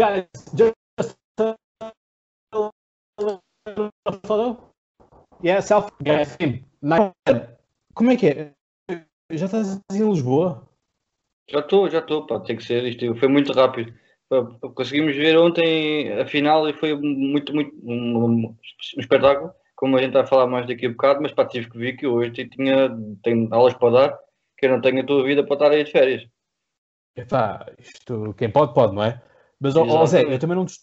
Guys, just. Yeah, self. Guys, como é que é? Já estás em Lisboa? Já estou, já estou, pá, tem que ser. Isto foi muito rápido. Conseguimos ver ontem a final e foi muito, muito um, um, espetáculo. Como a gente vai falar mais daqui a bocado, mas pá, tive que ver que hoje tinha, tenho aulas para dar, que eu não tenho a tua vida para estar aí de férias. Epá, isto, quem pode, pode, não é? Mas, ó, Zé, eu também não te,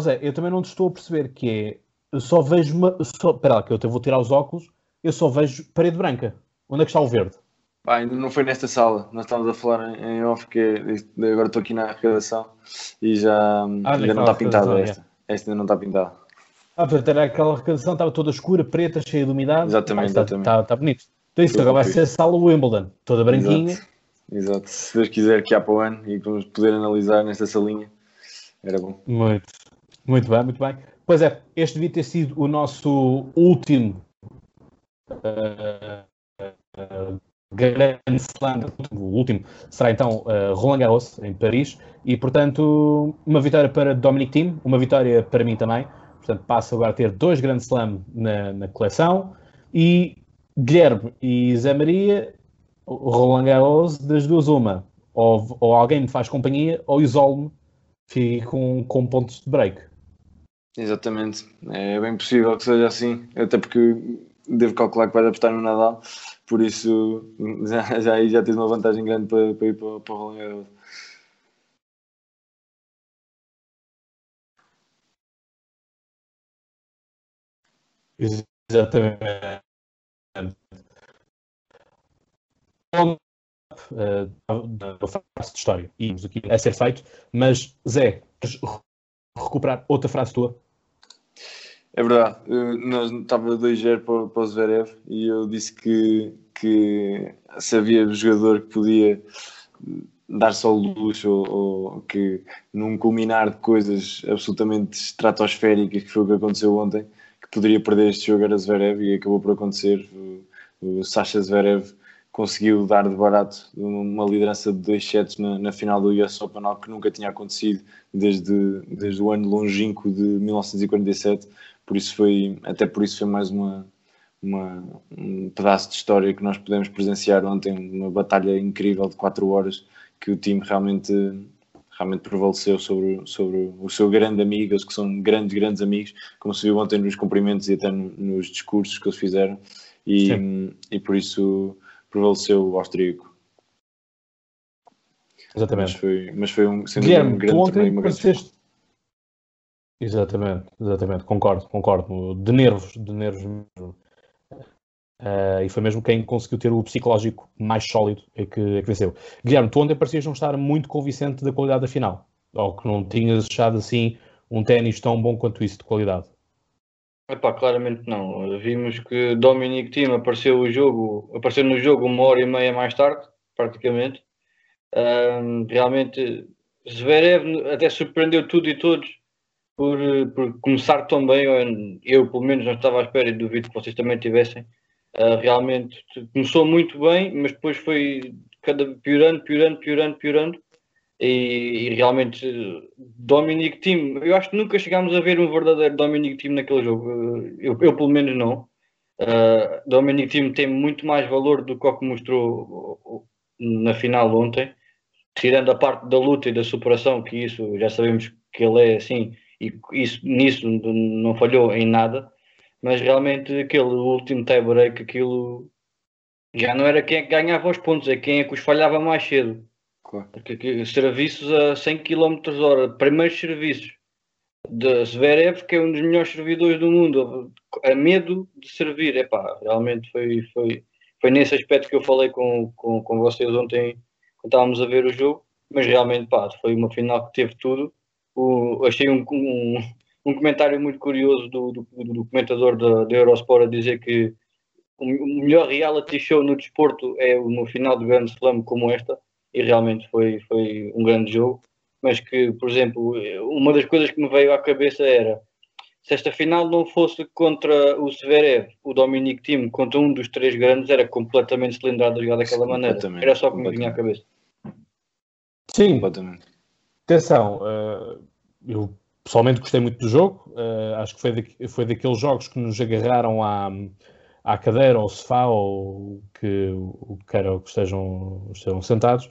Zé, eu também não estou a perceber que é, eu só vejo uma, só, espera lá, que eu vou tirar os óculos, eu só vejo parede branca. Onde é que está o verde? Pá, ainda não foi nesta sala, nós estávamos a falar em off, que agora estou aqui na redação e já ah, ainda não está pintada esta. É. Esta ainda não está pintada. Ah, portanto, era aquela redação, estava toda escura, preta, cheia de umidade. Exatamente, Pá, exatamente. Está, está, bonito. Então isso agora vai ser a sala Wimbledon, toda branquinha. Exato. Exato. Se Deus quiser que há para o ano e vamos poder analisar nesta salinha, era bom. Muito, muito bem, muito bem. Pois é, este devia ter sido o nosso último uh, uh, Grande Slam, o último será então uh, Roland Garros em Paris e portanto uma vitória para Dominic Thiem, uma vitória para mim também. Portanto passa agora a ter dois Grand Slam na, na coleção e Guilherme e Zé Maria, Roland Garros das duas uma, ou, ou alguém me faz companhia ou isolo-me, fico com, com pontos de break. Exatamente, é bem possível que seja assim, até porque devo calcular que vai apostar no Nadal por isso, já, já já tens uma vantagem grande para, para ir para, para o Roland Garros. Exatamente. Da frase de história e aqui a ser feito, mas Zé, queres recuperar outra frase tua? É verdade, nós estava 2-0 para, para o Zverev e eu disse que, que se havia jogador que podia dar só luxo ou, ou, que num culminar de coisas absolutamente estratosféricas que foi o que aconteceu ontem, que poderia perder este jogo era Zverev e acabou por acontecer. O, o Sasha Zverev conseguiu dar de barato uma liderança de dois sets na, na final do US Open, algo que nunca tinha acontecido desde, desde o ano longínquo de 1947 por isso foi, até por isso foi mais uma, uma, um pedaço de história que nós pudemos presenciar ontem, uma batalha incrível de 4 horas que o time realmente realmente prevaleceu sobre, sobre o seu grande amigo, eles que são grandes, grandes amigos, como se viu ontem nos cumprimentos e até nos discursos que eles fizeram, e, e por isso prevaleceu o austríaco. Exatamente. Mas foi, mas foi um, sendo Guilherme, um grande torneio, uma grande Exatamente, exatamente, concordo, concordo. De nervos, de nervos mesmo. Uh, e foi mesmo quem conseguiu ter o psicológico mais sólido é que, é que venceu. Guilherme, tu ontem parecias não estar muito convincente da qualidade da final, ou que não tinhas achado assim um ténis tão bom quanto isso de qualidade. Epá, claramente não. Vimos que Dominic Thiem apareceu, o jogo, apareceu no jogo uma hora e meia mais tarde, praticamente. Um, realmente, Zverev até surpreendeu tudo e todos por, por começar tão bem. Eu, pelo menos, não estava à espera e duvido que vocês também tivessem. Uh, realmente começou muito bem, mas depois foi cada piorando, piorando, piorando, piorando. E, e realmente, Dominic Team, eu acho que nunca chegámos a ver um verdadeiro Dominic Team naquele jogo. Eu, eu pelo menos, não. Uh, Dominic Team tem muito mais valor do que o que mostrou na final ontem, tirando a parte da luta e da superação, que isso já sabemos que ele é assim e isso, nisso não falhou em nada, mas realmente aquele último tie break, aquilo já não era quem é que ganhava os pontos, é quem é que os falhava mais cedo. Claro. Porque serviços a 100 km hora, primeiros serviços de Zverev, que é um dos melhores servidores do mundo, a medo de servir, é pá, realmente foi, foi, foi nesse aspecto que eu falei com, com, com vocês ontem, quando estávamos a ver o jogo, mas realmente pá, foi uma final que teve tudo. O, achei um, um, um, comentário muito curioso do, do, do comentador da, Eurosport a dizer que o melhor reality show no desporto é no final do Grande Slam como esta, e realmente foi, foi um grande jogo, mas que, por exemplo, uma das coisas que me veio à cabeça era se esta final não fosse contra o Severev, o Dominic Thiem, contra um dos três grandes, era completamente cilindrado a jogar daquela maneira. Era só que me vinha à cabeça. Sim, completamente. Atenção, uh, eu pessoalmente gostei muito do jogo. Uh, acho que foi, da, foi daqueles jogos que nos agarraram à, à cadeira, ao sofá, ou que, o que era que estejam, estejam sentados,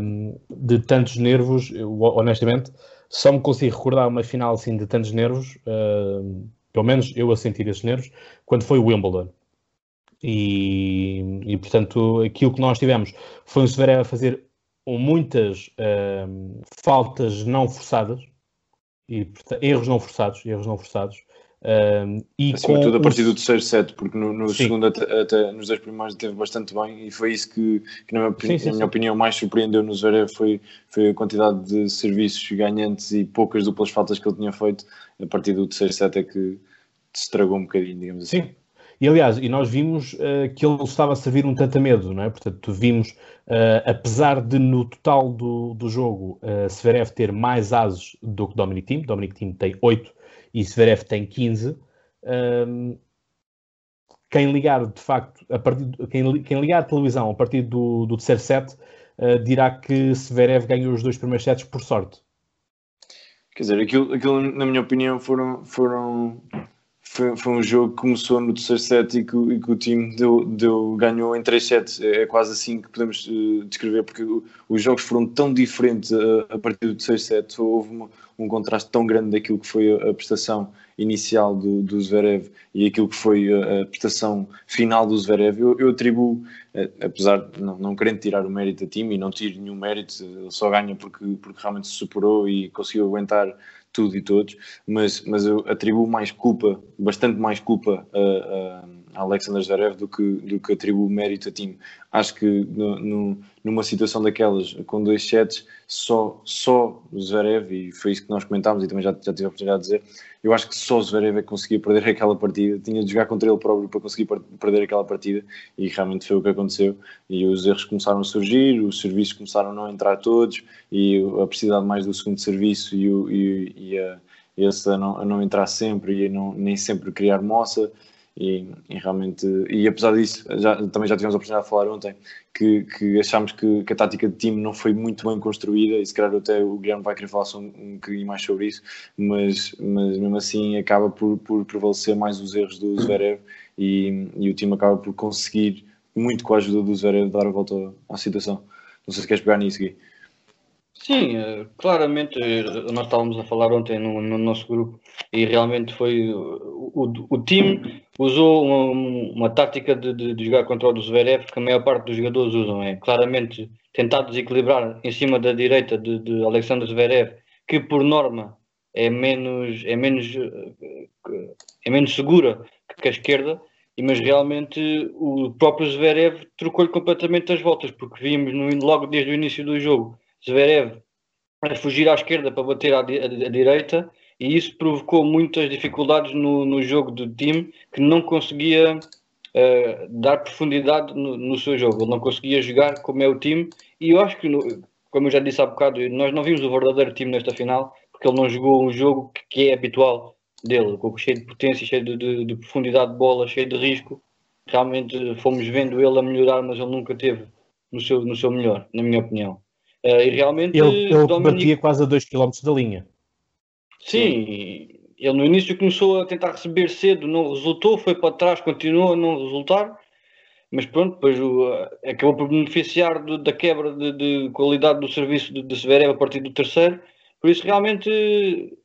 um, de tantos nervos. Eu, honestamente, só me consigo recordar uma final assim de tantos nervos, uh, pelo menos eu a sentir esses nervos, quando foi o Wimbledon. E, e, portanto, aquilo que nós tivemos foi um Severé a fazer muitas uh, faltas não forçadas, e erros não forçados, erros não forçados. Uh, e Acima a partir do terceiro set, porque no, no segundo até, até, nos dois primeiros teve bastante bem e foi isso que, que na, minha, sim, sim, na minha opinião mais surpreendeu no Zverev foi, foi a quantidade de serviços ganhantes e poucas duplas faltas que ele tinha feito a partir do terceiro set é que se estragou um bocadinho, digamos assim. Sim, e aliás, e nós vimos uh, que ele estava a servir um tanto a medo, não é? Portanto, vimos, uh, apesar de no total do, do jogo uh, Severev ter mais ases do que Dominic Thiem, Dominic Thiem tem 8 e Severev tem 15, ehm, quem ligar de facto, a partir, quem, quem ligar a televisão a partir do, do terceiro set uh, dirá que Severev ganhou os dois primeiros sets por sorte. Quer dizer, aquilo, aquilo na minha opinião foram, foram foi, foi um jogo que começou no terceiro set e que, e que o time deu, deu, ganhou em três sets. É, é quase assim que podemos uh, descrever, porque os jogos foram tão diferentes a, a partir do terceiro set. Houve uma, um contraste tão grande daquilo que foi a, prestação inicial do, do, Zverev e aquilo que foi a, a prestação final do Zverev. Eu, eu atribuo, uh, apesar de não, não querendo tirar o mérito a time e não tiro nenhum mérito, ele só ganha porque, porque realmente se superou e conseguiu aguentar tudo e todos, mas, mas eu atribuo mais culpa, bastante mais culpa a, a Alexander Zverev do que, do que atribuo mérito a time. Acho que no, no, numa situação daquelas, com dois sets, só, só Zverev, e foi isso que nós comentámos e também já, já tive a oportunidade de dizer, eu acho que só Zverev é que conseguia perder aquela partida, tinha de jogar contra ele próprio para conseguir perder aquela partida e realmente foi o que aconteceu. E os erros começaram a surgir, os serviços começaram a não entrar todos e a precisar mais do segundo serviço e, o, e, e a, esse a não, a não entrar sempre e não, nem sempre criar moça e, e, realmente, e apesar disso, já, também já tivemos a oportunidade de falar ontem que, que achámos que, que, a tática de time não foi muito bem construída e se calhar até o Guilherme vai querer falar um, um bocadinho mais sobre isso, mas, mas mesmo assim acaba por, por prevalecer mais os erros do Zverev e, e o time acaba por conseguir, muito com a ajuda do Zverev, dar a volta à situação. Não sei se queres pegar nisso, Gui. Sim, eh, claramente eh, nós estávamos a falar ontem no, no nosso grupo e realmente foi o, o, o time usou uma, uma tática de, de, de, jogar contra o Zverev que a maior parte dos jogadores usam, é claramente tentar desequilibrar em cima da direita de, de Alexander Zverev, que por norma é menos, é menos, é menos segura que a esquerda, mas realmente o próprio Zverev trocou-lhe completamente as voltas, porque vimos no, logo desde o início do jogo Zverev a fugir à esquerda para bater à, à direita e isso provocou muitas dificuldades no, no jogo do time que não conseguia uh, dar profundidade no, no, seu jogo, ele não conseguia jogar como é o time e eu acho que, como eu já disse há bocado, nós não vimos o verdadeiro time nesta final porque ele não jogou um jogo que, que é habitual dele, cheio de potência, cheio de, de, de, profundidade de bola, cheio de risco. Realmente fomos vendo ele a melhorar, mas ele nunca teve no seu, no seu melhor, na minha opinião. Uh, e realmente ele, ele Dominic... batia quase a 2 km da linha. Sim, ele no início começou a tentar receber cedo, não resultou, foi para trás, continuou a não resultar, mas pronto, depois o, acabou por beneficiar do, da quebra de, de, qualidade do serviço de, de Severev a partir do terceiro. Por isso, realmente,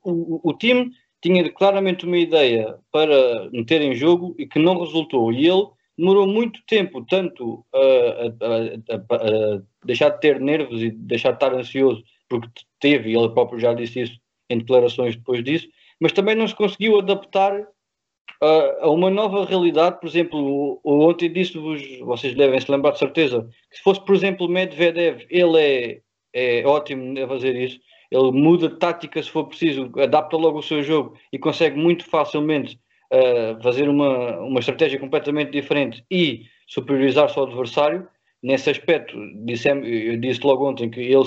o, o time tinha claramente uma ideia para meter em jogo e que não resultou. E ele demorou muito tempo, tanto a, a, a, a, deixar de ter nervos e deixar de estar ansioso, porque teve, e ele próprio já disse isso em declarações depois disso, mas também não se conseguiu adaptar a uma nova realidade. Por exemplo, o, ontem disse-vos, vocês devem se lembrar de certeza, que se fosse, por exemplo, Medvedev, ele é, é ótimo a fazer isso. Ele muda de tática se for preciso, adapta logo o seu jogo e consegue muito facilmente uh, fazer uma, uma estratégia completamente diferente e superiorizar -se ao adversário. Nesse aspecto, disse, eu disse logo ontem que ele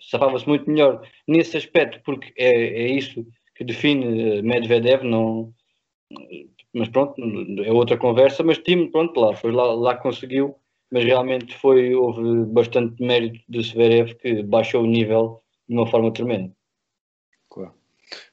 safava-se safava muito melhor nesse aspecto, porque é, é isso que define Medvedev, não, mas pronto, é outra conversa, mas time, pronto, lá, foi lá, lá conseguiu, mas realmente foi, houve bastante mérito de Severev que baixou o nível de uma forma tremenda.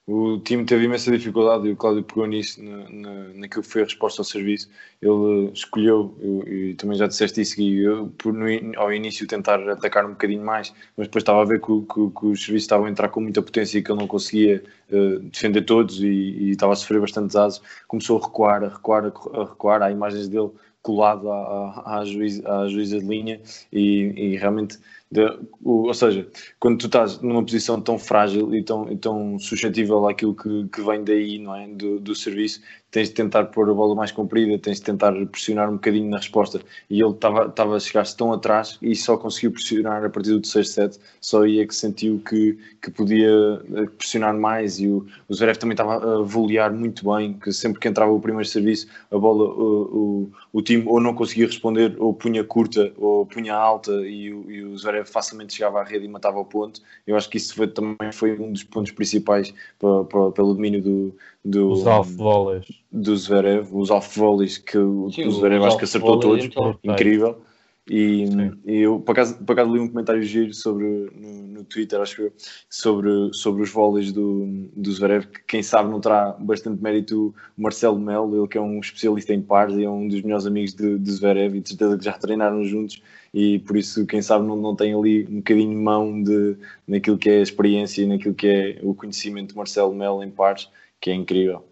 O time teve imensa dificuldade e o Cláudio pegou nisso na, na, naquilo que foi a resposta ao serviço. Ele escolheu, eu, e também já disseste isso, e eu, por, no, ao início tentar atacar um bocadinho mais, mas depois estava a ver que, que, que os serviços estavam a entrar com muita potência e que ele não conseguia uh, defender todos e, e, estava a sofrer bastantes asos. Começou a recuar, a recuar, a recuar. Há imagens dele colado à, à, à, juiz, à juíza de linha e, e realmente de, ou seja, quando tu estás numa posição tão frágil e tão, e tão suscetível àquilo que, que vem daí, não é? Do, do serviço, tens de tentar pôr a bola mais comprida, tens de tentar pressionar um bocadinho na resposta. E ele estava a chegar-se tão atrás e só conseguiu pressionar a partir do terceiro set, só aí é que sentiu que, que podia eh, pressionar mais. E o, o Zverev também estava a volear muito bem, que sempre que entrava o primeiro serviço, a bola, o, o, o time ou não conseguia responder, ou punha curta, ou punha alta, e o, e o Zverev facilmente chegava à rede e matava o ponto. Eu acho que isso foi, também foi um dos pontos principais para, para, pelo domínio do, do, os off-volleys. Do Zverev, os off-volleys que o, Sim, o Zverev acho que acertou todos, então, incrível. E, e, eu, por acaso, por acaso li um comentário giro sobre, no, no Twitter, acho eu, sobre, sobre os vôleis do, do Zverev, que quem sabe não terá bastante mérito o Marcelo Melo, ele que é um especialista em pares e é um dos melhores amigos de, de Zverev e de certeza que já treinaram juntos e por isso, quem sabe, não, não tem ali um bocadinho mão de, naquilo que é a experiência e naquilo que é o conhecimento de Marcelo Melo em pares que é incrível.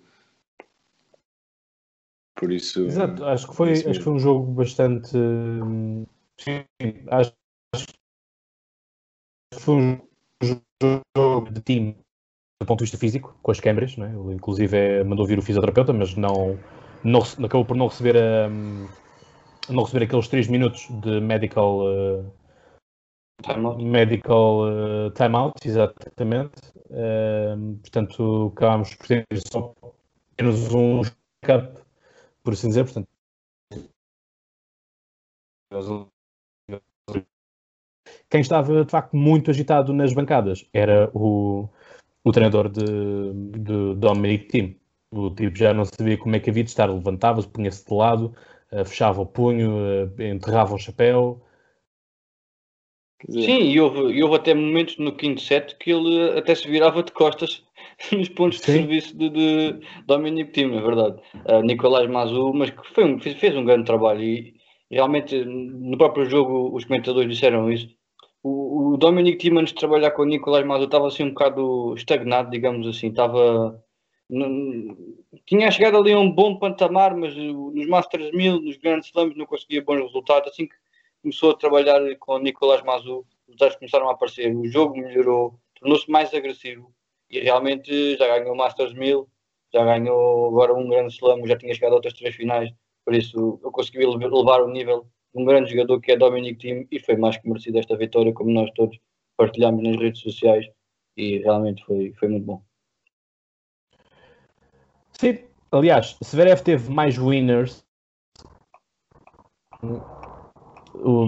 Por isso. Exato, acho que foi, acho que foi um jogo bastante. Sim, acho, acho que foi um jogo de time do ponto de vista físico, com as câmeras, né? ele inclusive é, mandou vir o fisioterapeuta, mas não, não acabou por não receber a, não receber aqueles 3 minutos de medical uh, timeout. medical uh, timeout, exatamente. Uh, portanto, acabámos por ter só menos um backup, por assim dizer. Portanto, quem estava de facto muito agitado nas bancadas era o, o treinador de, de Dominic Team. O tipo já não sabia como é que havia de estar, levantava-se, punha-se de lado, uh, fechava o punho, uh, enterrava o chapéu, Sim, e houve, e houve até momentos no quinto set que ele até se virava de costas nos pontos Sim. de serviço de, de Dominic Thiem, é verdade. Uh, Nicolás Mazu, mas que um, fez, fez, um grande trabalho e, realmente no próprio jogo os comentadores disseram isso. O, o Dominic Thiem antes de trabalhar com o Nicolás Mazu estava assim um bocado estagnado, digamos assim, estava tinha chegado ali a um bom patamar, mas nos Masters 1000, nos grandes slams não conseguia bons resultados, assim que começou a trabalhar com o Nicolás Mazu, os resultados começaram a aparecer, o jogo melhorou, tornou-se mais agressivo e realmente já ganhou o Masters 1000, já ganhou agora um grande slam, já tinha chegado a outras três finais, por isso eu consegui levar o nível de um grande jogador que é Dominic Thiem e foi mais que merecido esta vitória, como nós todos partilhamos nas redes sociais e realmente foi, foi muito bom. Sim, aliás, Severev teve mais winners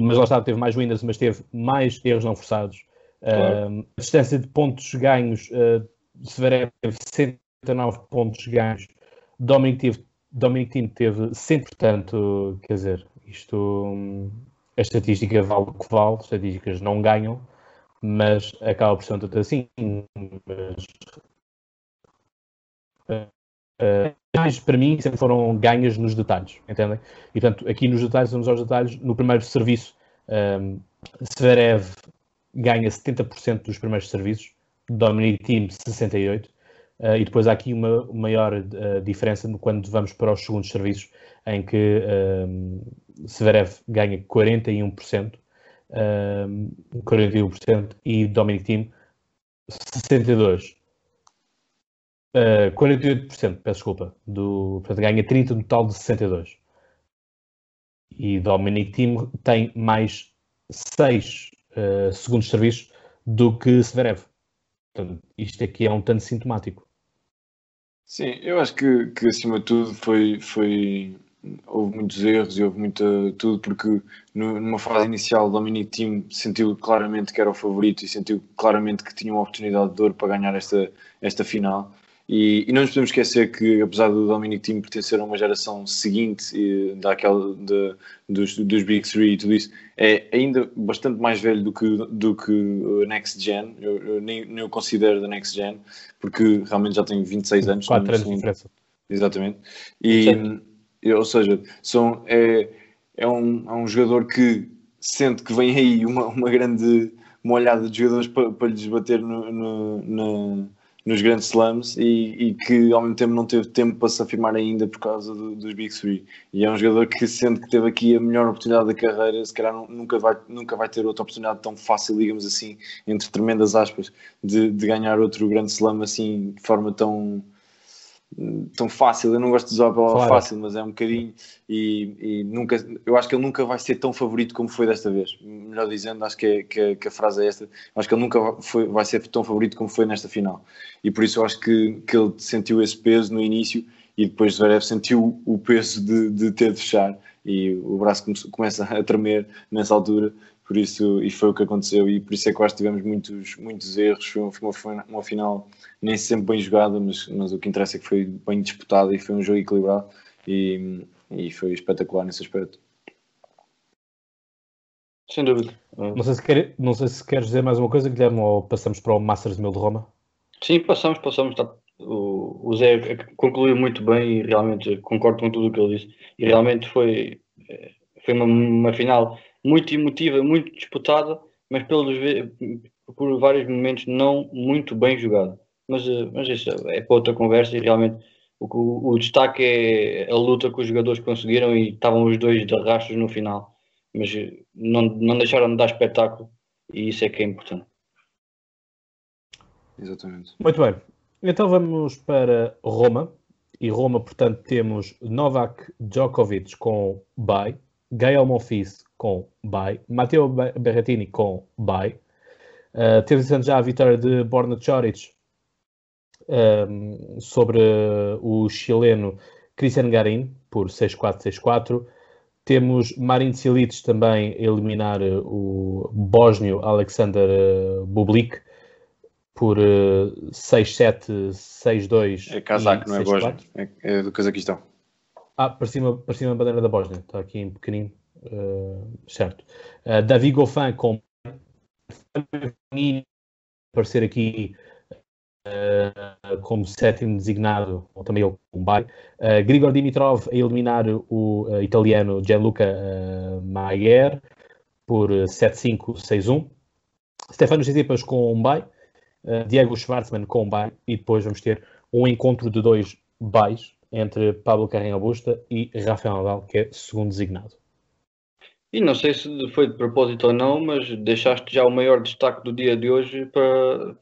mas lá está, teve mais winners, mas teve mais erros não forçados. Claro. Uh, a distância de pontos ganhos, uh, Severev teve 109 pontos ganhos, Dominic, teve, Dominic Thiem teve 100, portanto, quer dizer, isto, a estatística vale o que vale, estatísticas não ganham, mas acaba por ser um tanto assim. Mas, uh, para mim sempre foram ganhas nos detalhes, entendem? E portanto, aqui nos detalhes, vamos aos detalhes. No primeiro serviço, um, Zverev ganha 70% dos primeiros serviços, Dominic Thiem 68%, uh, e depois há aqui uma maior uh, diferença quando vamos para os segundos serviços, em que um, Zverev ganha 41%, um, 41% e Dominic Thiem 62%. Uh, 48%, peço desculpa, do, portanto, ganha 30 no total de 62. E Dominic Thiem tem mais 6 uh, segundos de serviço do que Severev. Portanto, isto aqui é um tanto sintomático. Sim, eu acho que, que acima de tudo foi, foi houve muitos erros e houve muita tudo porque numa fase inicial o Dominic Team sentiu claramente que era o favorito e sentiu claramente que tinha uma oportunidade de ouro para ganhar esta, esta final E, e, não nos podemos esquecer que, apesar do Dominic Team pertencer a uma geração seguinte e, daquela de, dos, dos Big Three e tudo isso, é ainda bastante mais velho do que, do que o Next Gen. Eu, eu nem, nem o considero da Next Gen, porque realmente já tenho 26 anos. 4 anos de diferença. Exatamente. E, e, ou seja, são, é, é, um, é um jogador que sente que vem aí uma, uma grande uma olhada de jogadores para, para lhes bater no, no, no nos grandes slams e, e, que ao mesmo tempo não teve tempo para se afirmar ainda por causa do, dos Big Three. E é um jogador que, sendo que teve aqui a melhor oportunidade da carreira, se calhar nunca vai, nunca vai ter outra oportunidade tão fácil, digamos assim, entre tremendas aspas, de, de ganhar outro grande slam assim de forma tão tão fácil, eu não gosto de usar a palavra claro. fácil, mas é um bocadinho. E, e, nunca, eu acho que ele nunca vai ser tão favorito como foi desta vez, melhor dizendo, acho que, é, que, que, a frase é esta, acho que ele nunca foi, vai ser tão favorito como foi nesta final, e por isso eu acho que, que ele sentiu esse peso no início e depois Zverev sentiu o peso de, de ter de fechar. E o braço começa a tremer nessa altura por isso, e foi o que aconteceu, e por isso é que eu acho que tivemos muitos, muitos erros. Foi uma, foi uma final nem sempre bem jogada, mas, mas o que interessa é que foi bem disputada e foi um jogo equilibrado e, e foi espetacular nesse aspecto. Sem dúvida. Não sei, se quer, não sei se queres dizer mais uma coisa, Guilherme, ou passamos para o Masters 1000 de Roma? Sim, passamos, passamos. Tá. O, o Zé concluiu muito bem e realmente concordo com tudo o que ele disse. E realmente foi, foi uma, uma final muito emotiva, muito disputada, mas pelos, por vários momentos não muito bem jogada. Mas, eh, mas isso é para outra conversa e realmente o, o, o destaque é a luta que os jogadores conseguiram e estavam os dois de rastros no final, mas eh, não, não deixaram de dar espetáculo e isso é que é importante. Exatamente. Muito bem. Então vamos para Roma. E Roma, portanto, temos Novak Djokovic com bye, Gael Monfils com bye, Matteo Berrettini com bye. Uh, temos já a vitória de Borna Choric um, sobre o chileno Cristian Garin por 6-4, 6-4. Temos Marin Cilic também a eliminar o bósnio Alexander Bublik por 6-7, 6-2. É casaco, não é bósnio, é, é do Cazaquistão. Ah, para cima, para cima a bandeira da Bósnia, está aqui em pequenino, certo. Uh, Davi Goffin com aparecer aqui uh, como sétimo designado, ou também ele bye. Uh, Grigor Dimitrov a eliminar o uh, italiano Gianluca uh, Maier por 7-5, 6-1. Stefano Tsitsipas com um bye. Diego Schwartzman com um bye. E depois vamos ter um encontro de dois byes entre Pablo Carreño Busta e Rafael Nadal, que é segundo designado. E não sei se foi de propósito ou não, mas deixaste já o maior destaque do dia de hoje para,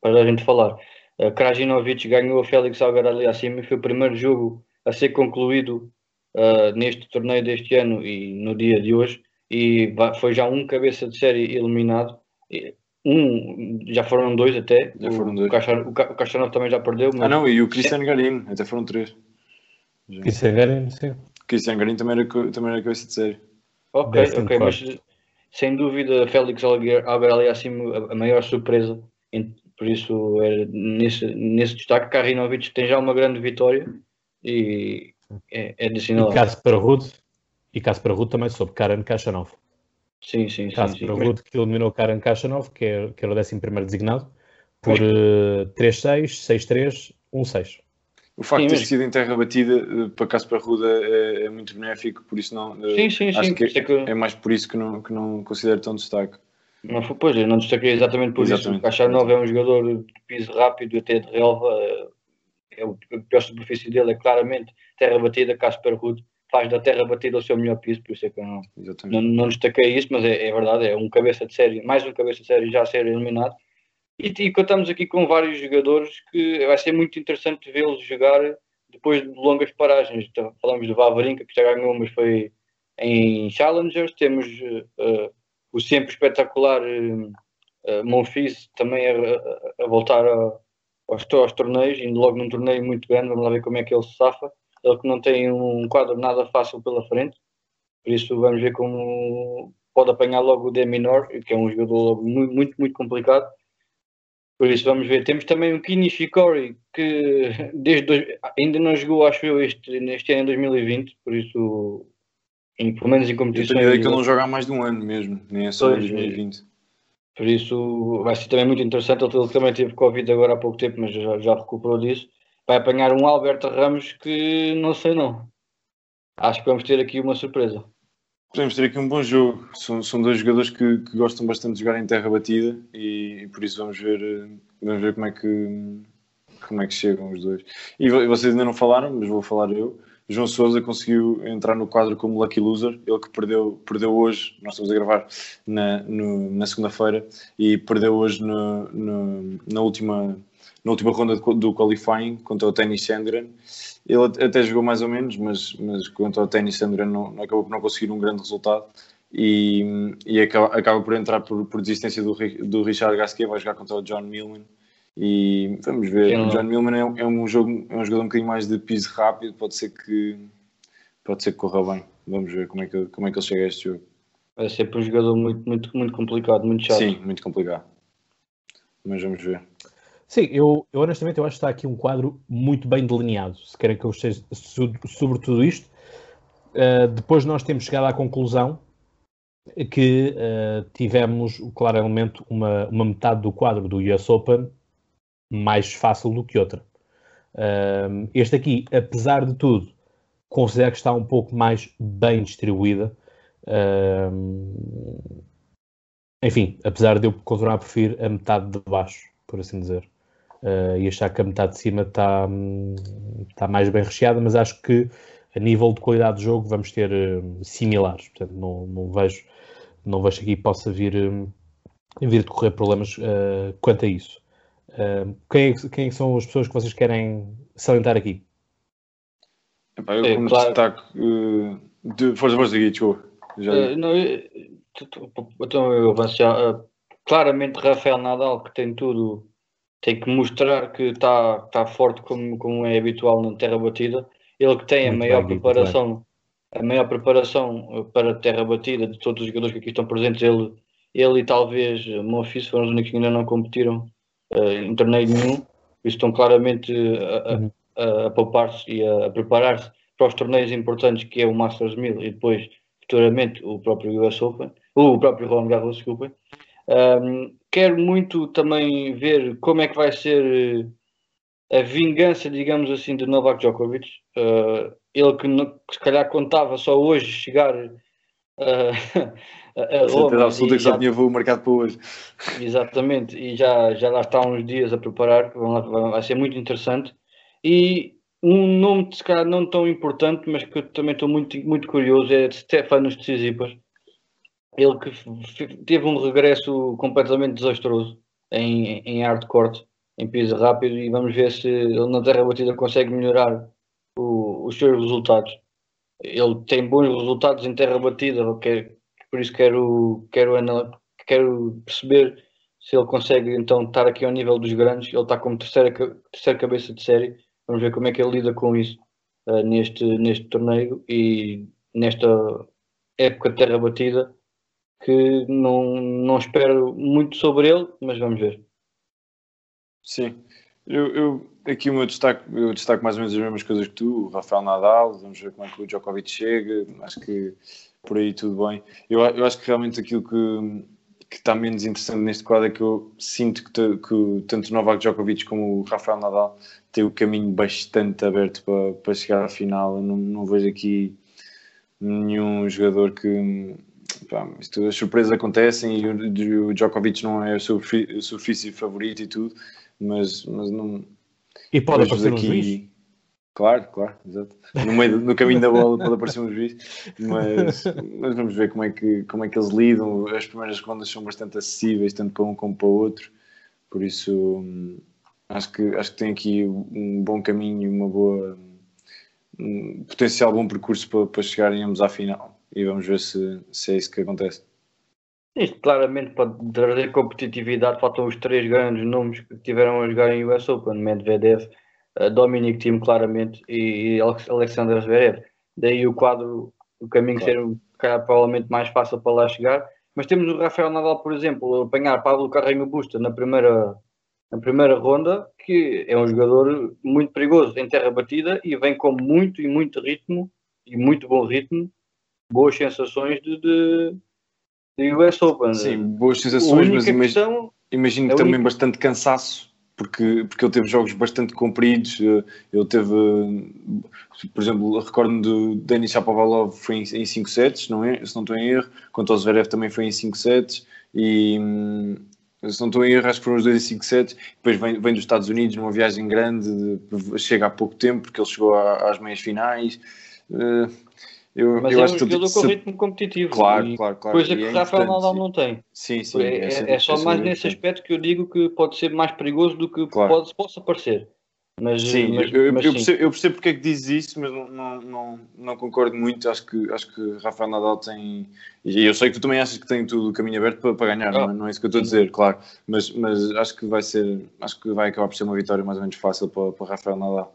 para a gente falar. Uh, Krajinovic ganhou a Félix Algaraliassime, foi o primeiro jogo a ser concluído uh, neste torneio deste ano e no dia de hoje, e foi já um cabeça de série eliminado. Um, já foram dois até. Já foram dois. O, Cachanov, também já perdeu. Mas... Ah, não, e o Cristiano Garim, até foram três. Cristiano Garim, sim. Cristiano Garim também era, também era cabeça de série. Ok, ok, mas sem dúvida Félix Algaraliassime a maior surpresa por isso, é nesse, nesse destaque, Karinovic tem já uma grande vitória e é, é de assinalar. E Kasper Ruud, e Kasper Ruud também soube Karen Kachanov. Sim, sim, Kasper sim. Ruud que eliminou Karen Kachanov, que, é, que era o 11 designado, por uh, 3-6, 6-3, 1-6. O facto sim, de ter sido em terra batida uh, para Casper Ruda é, é, muito benéfico, por isso não. Uh, sim, sim, acho sim. Que é, que... é, mais por isso que não, que não considero tão destaque. Não foi, pois, eu não destaquei exatamente por exatamente. isso. O Cachanov é um jogador de piso rápido, até de relva. É o, a pior superfície dele é claramente terra batida. Casper Ruud faz da terra batida o seu melhor piso, por isso é que eu não, não, não, destaquei isso, mas é, é, verdade, é um cabeça de série, mais um cabeça de série já a ser eliminado. E, e contamos aqui com vários jogadores que vai ser muito interessante vê-los jogar depois de longas paragens. Então, falamos do Vavarinka, que já ganhou, mas foi em Challengers. Temos uh, o sempre espetacular uh, Monfils também a, a voltar a, aos, aos, torneios, indo logo num torneio muito grande, vamos lá ver como é que ele se safa. Ele que não tem um quadro nada fácil pela frente, por isso vamos ver como pode apanhar logo o D menor, que é um jogador muito, muito, muito complicado. Por isso vamos ver. Temos também o Kini Shikori, que desde dois, ainda não jogou, acho eu, este, neste ano em 2020, por isso, em, pelo menos em competições. Eu tenho ideia que ele não joga há mais de um ano mesmo, nem é só pois, 2020. Por isso vai ser também muito interessante. Ele também teve Covid agora há pouco tempo, mas já, já recuperou disso. Vai apanhar um Alberto Ramos que não sei não. Acho que vamos ter aqui uma surpresa. Podemos ter aqui um bom jogo. São, são dois jogadores que, que, gostam bastante de jogar em terra batida e, e, por isso vamos ver, eh, vamos ver como é que como é que chegam os dois. E vocês ainda não falaram, mas vou falar eu. João Souza conseguiu entrar no quadro como lucky loser, ele que perdeu, perdeu hoje, nós estamos a gravar na, na segunda-feira, e perdeu hoje no, no, na, última, na última ronda do qualifying contra o Tennis Sandgren. Ele até jogou mais ou menos, mas, mas contra o Tennis Sandgren não, não, acabou por não conseguir um grande resultado e, e acaba, acaba por entrar por, por desistência do, do Richard Gasquet, vai jogar contra o John Millman e vamos ver. O John Millman é, é, um jogo, é um jogador um bocadinho mais de piso rápido, pode ser que pode ser que corra bem. Vamos ver como é que, como é que ele chega a este jogo. É sempre um jogador muito, muito, muito complicado, muito chato. Sim, muito complicado. Mas vamos ver. Sim, eu, eu honestamente eu acho que está aqui um quadro muito bem delineado. Se querem que eu esteja sobre tudo isto, uh, depois nós temos chegado à conclusão que uh, tivemos claramente uma, uma metade do quadro do US Open mais fácil do que outra. Uh, este aqui, apesar de tudo, considero que está um pouco mais bem distribuída. Uh, enfim, apesar de eu continuar a preferir a metade de baixo, por assim dizer. Uh, e achar que a metade de cima está, está mais bem recheada, mas acho que a nível de qualidade de jogo vamos ter uh, similares. Portanto, não, não, vejo, não vejo aqui possa vir, uh, vir decorrer problemas quanto a isso. Uh, quem, é quem, são as pessoas que vocês querem salientar aqui? Epá, eu, é, como claro. destaque. Uh, de, força, força, aqui, desculpa. Já... Uh, não, então eu avanço já. Uh, claramente, Rafael Nadal, que tem tudo, tem que mostrar que está tá forte como, como é habitual na terra batida. Ele que tem muito a maior bem, preparação. A maior preparação para a terra batida de todos os jogadores que aqui estão presentes, ele, ele e talvez Monfils foram os únicos que ainda não competiram uh, em torneio nenhum, estão claramente a, a, uhum. a, a poupar-se e a, a preparar-se para os torneios importantes que é o Masters 1000 e depois futuramente o próprio US Open, o próprio Roland Garros, desculpem. Um, quero muito também ver como é que vai ser eh, a vingança, digamos assim, de Novak Djokovic. Uh, ele que, que, se calhar contava só hoje chegar uh, a Roma. absoluta que já, tinha voo marcado para hoje. Exatamente, e já, já lá está uns dias a preparar, vai ser muito interessante. E um nome, se calhar, não tão importante, mas que eu também estou muito, muito curioso, é Stefanos Tsitsipas. Ele que teve um regresso completamente desastroso em, em hardcore, em piso rápido, e vamos ver se ele na terra batida consegue melhorar o, os seus resultados. Ele tem bons resultados em terra batida, que por isso quero, quero, quero perceber se ele consegue então estar aqui ao nível dos grandes. Ele está como terceira, terceira cabeça de série. Vamos ver como é que ele lida com isso uh, neste, neste torneio e nesta época de terra batida que não, não espero muito sobre ele, mas vamos ver. Sim, eu, eu aqui o meu destaque, eu destaco mais ou menos as mesmas coisas que tu, o Rafael Nadal, vamos ver como é que o Djokovic chega, acho que por aí tudo bem. Eu, eu acho que realmente aquilo que, que está menos interessante neste quadro é que eu sinto que, que tanto Novak Djokovic como o Rafael Nadal têm o caminho bastante aberto para, para chegar à final. Eu não, não vejo aqui nenhum jogador que. Pá, isto, as surpresas acontecem e o, o Djokovic não é o seu, o seu favorito e tudo, mas, mas não. E pode aparecer aqui. Claro, claro, exato. No, meio, no caminho da bola pode aparecer um juiz, mas, mas vamos ver como é, que, como é que eles lidam. As primeiras rondas são bastante acessíveis, tanto para um como para o outro, por isso acho que, acho que tem aqui um bom caminho, uma boa um potencial bom percurso para, para chegarem ambos à final e vamos ver se, se é isso que acontece. Isto claramente para trazer competitividade faltam os três grandes nomes que tiveram a jogar em US Open, Medvedev, Dominic Thiem claramente e Alexander Zverev. Daí o quadro, o caminho claro. ser calhar, provavelmente mais fácil para lá chegar. Mas temos o Rafael Nadal, por exemplo, apanhar Pablo Carreño Busta na primeira, na primeira ronda, que é um jogador muito perigoso em terra batida e vem com muito e muito ritmo e muito bom ritmo, boas sensações de, de, de US Open. Sim, boas sensações, mas imagino, imagino é também única... bastante cansaço porque, porque ele teve jogos bastante compridos. Eh, ele teve, por exemplo, recordo-me do Denis Shapovalov foi em 5 sets, não é? se não estou em erro. Quanto ao Zverev também foi em 5 sets. E hum, se não estou em erro, acho que foram os dois em 5 sets. Depois vem, vem dos Estados Unidos numa viagem grande, chega há pouco tempo, porque ele chegou às meias finais. Uh, eu, Mas eu é acho um jogador se... com ritmo competitivo. Claro, claro, claro. Coisa que o é Rafael Nadal não tem. Sim, sim. É, é, é só mais nesse aspecto que eu digo que pode ser mais perigoso do que claro. pode, possa parecer. Mas, sim, mas, eu, mas eu, percebo, eu, percebo, porque é que dizes isso, mas não, não, não, não, concordo muito. Acho que, acho que Rafael Nadal tem. E eu sei que tu também achas que tem tudo o caminho aberto para, para ganhar, não, é? não é isso que eu estou a dizer, claro. Mas, mas acho que vai ser. Acho que vai acabar por ser uma vitória mais ou menos fácil para, para Rafael Nadal.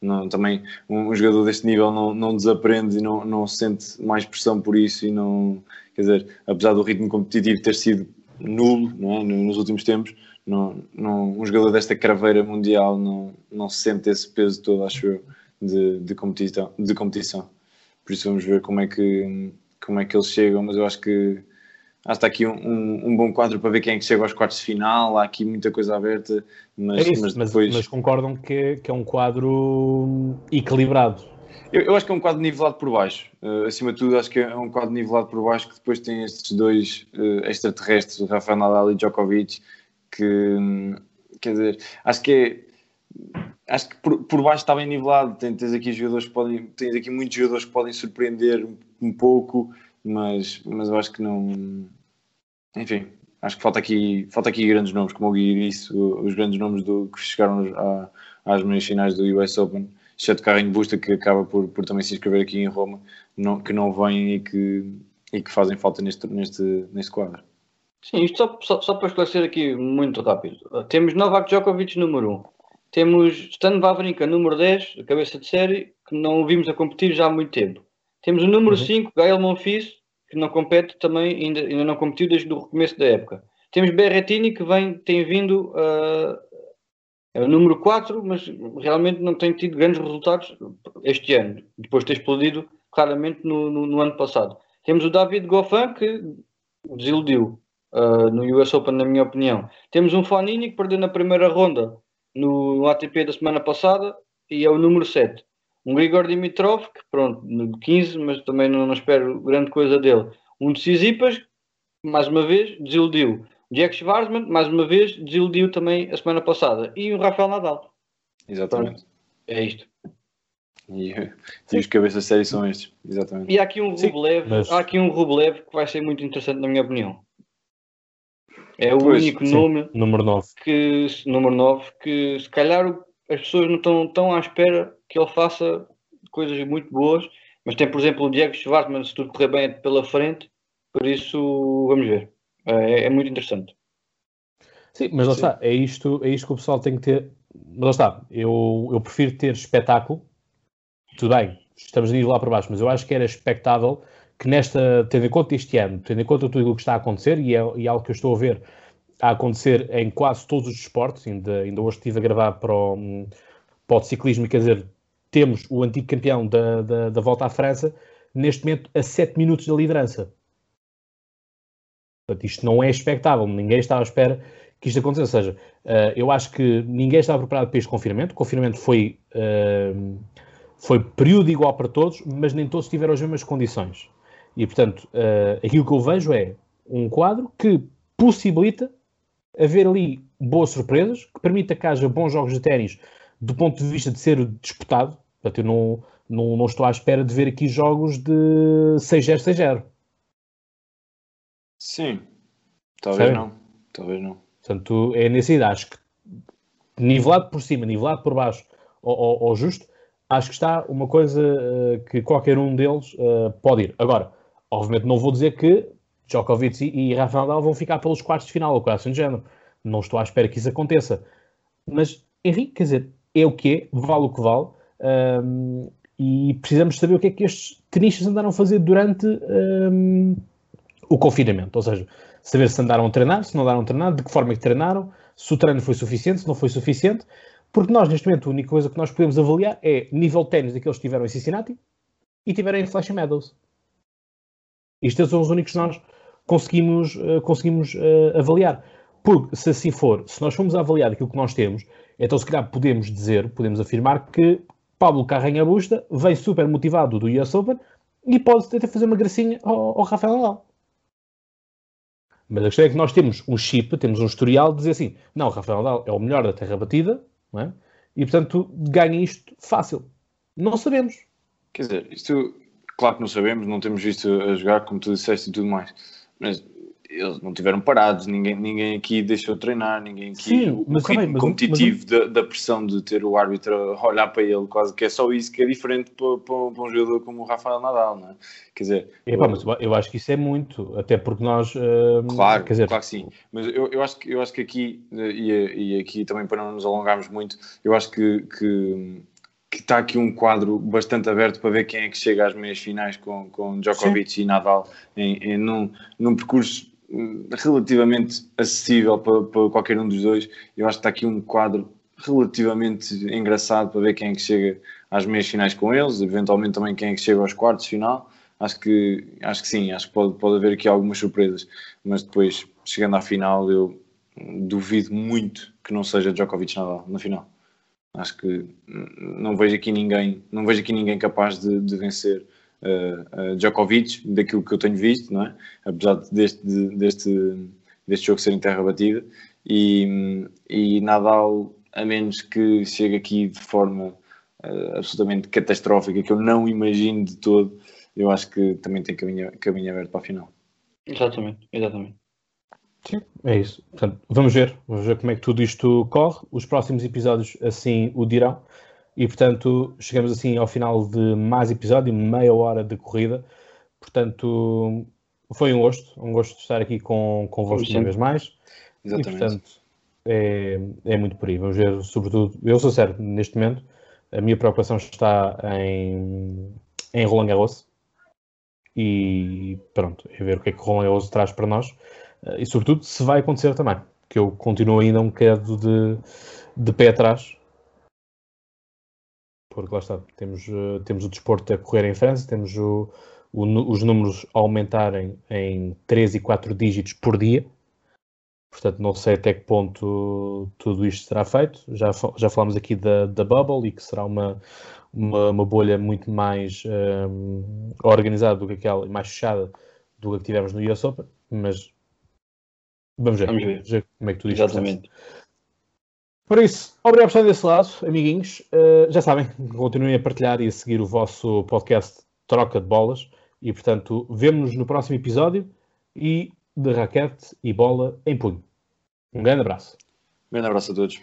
Não, também um, jogador deste nível não, não desaprende e não, não sente mais pressão por isso e não, quer dizer, apesar do ritmo competitivo ter sido nulo é? nos últimos tempos, não, não, um jogador desta craveira mundial não, não sente esse peso todo, acho eu, de, de, competição, de competição. Por isso vamos ver como é que, como é que eles chegam, mas eu acho que Que está aqui um, um, um, bom quadro para ver quem é que chega aos quartos de final. Há aqui muita coisa aberta, mas, é isso, mas depois. Mas, concordam que, que, é um quadro equilibrado. Eu, eu, acho que é um quadro nivelado por baixo. Uh, acima de tudo, acho que é um quadro nivelado por baixo que depois tem estes dois uh, extraterrestres, Rafael Nadal e Djokovic, que quer dizer, acho que é. Acho que por, por baixo está bem nivelado. Tens aqui jogadores que podem. Tens aqui muitos jogadores que podem surpreender um pouco mas, mas eu acho que não. Enfim, acho que falta aqui, falta aqui grandes nomes, como o Gui disse, os grandes nomes do, que chegaram às meias finais do US Open, exceto Carrinho Busta, que acaba por, por também se inscrever aqui em Roma, não, que não vêm e que, e que fazem falta neste, neste, neste quadro. Sim, isto só, só, só para esclarecer aqui muito rápido. Temos Novak Djokovic número 1. Temos Stan Wawrinka número 10, cabeça de série, que não o vimos a competir já há muito tempo. Temos o número uhum. 5, Gael Monfils, que não compete também, ainda, ainda não competiu desde o começo da época. Temos Berrettini, que vem, tem vindo uh, é o número 4, mas realmente não tem tido grandes resultados este ano, depois de ter explodido claramente no, no, no ano passado. Temos o David Goffin, que desiludiu uh, no US Open, na minha opinião. Temos um Fanini, que perdeu na primeira ronda no, no ATP da semana passada, e é o número 7. Um Grigor Dimitrov, que pronto, no 15, mas também não, não espero grande coisa dele. Um de Sisipas, mais uma vez, desiludiu. Jack Schwarzman, mais uma vez, desiludiu também a semana passada. E o Rafael Nadal. Exatamente. Pronto, é isto. E, e os cabeças sérios são estes. Exatamente. E há aqui um Rublev, mas... há aqui um Rublev que vai ser muito interessante na minha opinião. É o pois, único sim. nome número 9. que número 9 que se calhar as pessoas não estão tão à espera que ele faça coisas muito boas, mas tem, por exemplo, o Diego Schwartzman, se tudo correr bem pela frente, por isso vamos ver. É, é muito interessante. Sim, mas lá Sim. está, é isto, é isto que o pessoal tem que ter. Mas lá está, eu, eu prefiro ter espetáculo, tudo bem, estamos a ir lá para baixo, mas eu acho que era expectável que nesta, tendo em conta este ano, tendo em conta tudo o que está a acontecer, e é, e é algo que eu estou a ver a acontecer em quase todos os esportes, ainda, ainda hoje estive a gravar para o, para o ciclismo, quer dizer, temos o antigo campeão da, da, da, volta à França, neste momento a 7 minutos da liderança. Portanto, isto não é expectável, ninguém estava à espera que isto acontecesse. Ou seja, uh, eu acho que ninguém estava preparado para este confinamento. O confinamento foi, uh, foi período igual para todos, mas nem todos tiveram as mesmas condições. E, portanto, uh, aquilo que eu vejo é um quadro que possibilita haver ali boas surpresas, que permita que haja bons jogos de ténis do ponto de vista de ser disputado. Portanto, eu não, não, não estou à espera de ver aqui jogos de 6-0, 6-0. Sim, talvez não. Talvez não. Portanto, é nessa ideia. Acho que nivelado por cima, nivelado por baixo, ou, ou, ou justo, acho que está uma coisa uh, que qualquer um deles uh, pode ir. Agora, obviamente não vou dizer que Djokovic e, e Rafael Nadal vão ficar pelos quartos de final ou coisa assim de género. Não estou à espera que isso aconteça. Mas, Henrique, quer dizer, é o que é, vale o que vale. Um, e precisamos saber o que é que estes tenistas andaram a fazer durante um, o confinamento. Ou seja, saber se andaram a treinar, se não andaram a treinar, de que forma é que treinaram, se o treino foi suficiente, se não foi suficiente, porque nós, neste momento, a única coisa que nós podemos avaliar é nível de ténis daqueles que tiveram em Cincinnati e tiveram em Flash Meadows. Estes são os únicos que nós conseguimos, uh, conseguimos uh, avaliar. Porque, se assim for, se nós formos avaliar aquilo que nós temos, então se calhar podemos dizer, podemos afirmar que Pablo Carranha Busta vem super motivado do US Open e pode até fazer uma gracinha ao, ao Rafael Nadal. Mas a questão é que nós temos um chip, temos um historial de dizer assim, não, Rafael Nadal é o melhor da terra batida, é? e portanto ganha isto fácil. Não sabemos. Quer dizer, isto, claro que não sabemos, não temos visto a jogar, como tu disseste e tudo mais, mas eles não tiveram parados, ninguém, ninguém aqui deixou de treinar, ninguém aqui. Sim, o mas, ritmo também, mas, competitivo mas, da, da, pressão de ter o árbitro a olhar para ele, quase que é só isso que é diferente para, para, para um jogador como o Rafael Nadal, não é? Quer dizer. Epá, mas eu acho que isso é muito, até porque nós. Uh, claro, quer dizer, claro que sim. Mas eu, eu, acho, que, eu acho que aqui, e, e aqui também para não nos alongarmos muito, eu acho que, que que está aqui um quadro bastante aberto para ver quem é que chega às meias finais com, com Djokovic Sim. e Nadal em, em, num, num percurso relativamente acessível para, para, qualquer um dos dois. Eu acho que está aqui um quadro relativamente engraçado para ver quem é que chega às meias finais com eles, eventualmente também quem é que chega aos quartos final. Acho que, acho que sim, acho que pode, pode haver aqui algumas surpresas, mas depois, chegando à final, eu duvido muito que não seja Djokovic na final. Acho que não vejo aqui ninguém, não vejo aqui ninguém capaz de, de vencer uh, Djokovic, daquilo que eu tenho visto, não é? apesar deste, deste, deste jogo ser em terra batida, e, e Nadal, a menos que chegue aqui de forma uh, absolutamente catastrófica, que eu não imagino de todo, eu acho que também tem caminho, caminho aberto para a final. Exatamente, exatamente. Sim, é isso. Portanto, vamos ver, vamos ver como é que tudo isto corre. Os próximos episódios assim o dirão. E, portanto, chegamos assim ao final de mais episódio, meia hora de corrida. Portanto, foi um gosto, um gosto de estar aqui com, convosco uma vez mais. Exatamente. E, portanto, é, é muito por aí. Vamos ver, sobretudo, eu sou sério, neste momento, a minha preocupação está em, em Roland Garros. E pronto, é ver o que é que Roland Garros traz para nós. E, sobretudo, se vai acontecer também. Que eu continuo ainda um bocado de, de pé atrás porque lá está, temos, uh, temos o desporto a correr em França, temos o, o, os números a aumentarem em 3 e 4 dígitos por dia, portanto não sei até que ponto tudo isto será feito, já, já falamos aqui da, da Bubble e que será uma, uma, uma bolha muito mais um, ehm, organizada do que aquela, mais fechada do que tivemos no US Open, mas vamos ver, vamos ver. ver como é que tudo isto Exatamente. Por isso, obrigado por estarem desse lado, amiguinhos. Uh, já sabem, continuem a partilhar e a seguir o vosso podcast Troca de Bolas. E, portanto, vemo-nos no próximo episódio e de raquete e bola em punho. Um grande abraço. Um grande abraço a todos.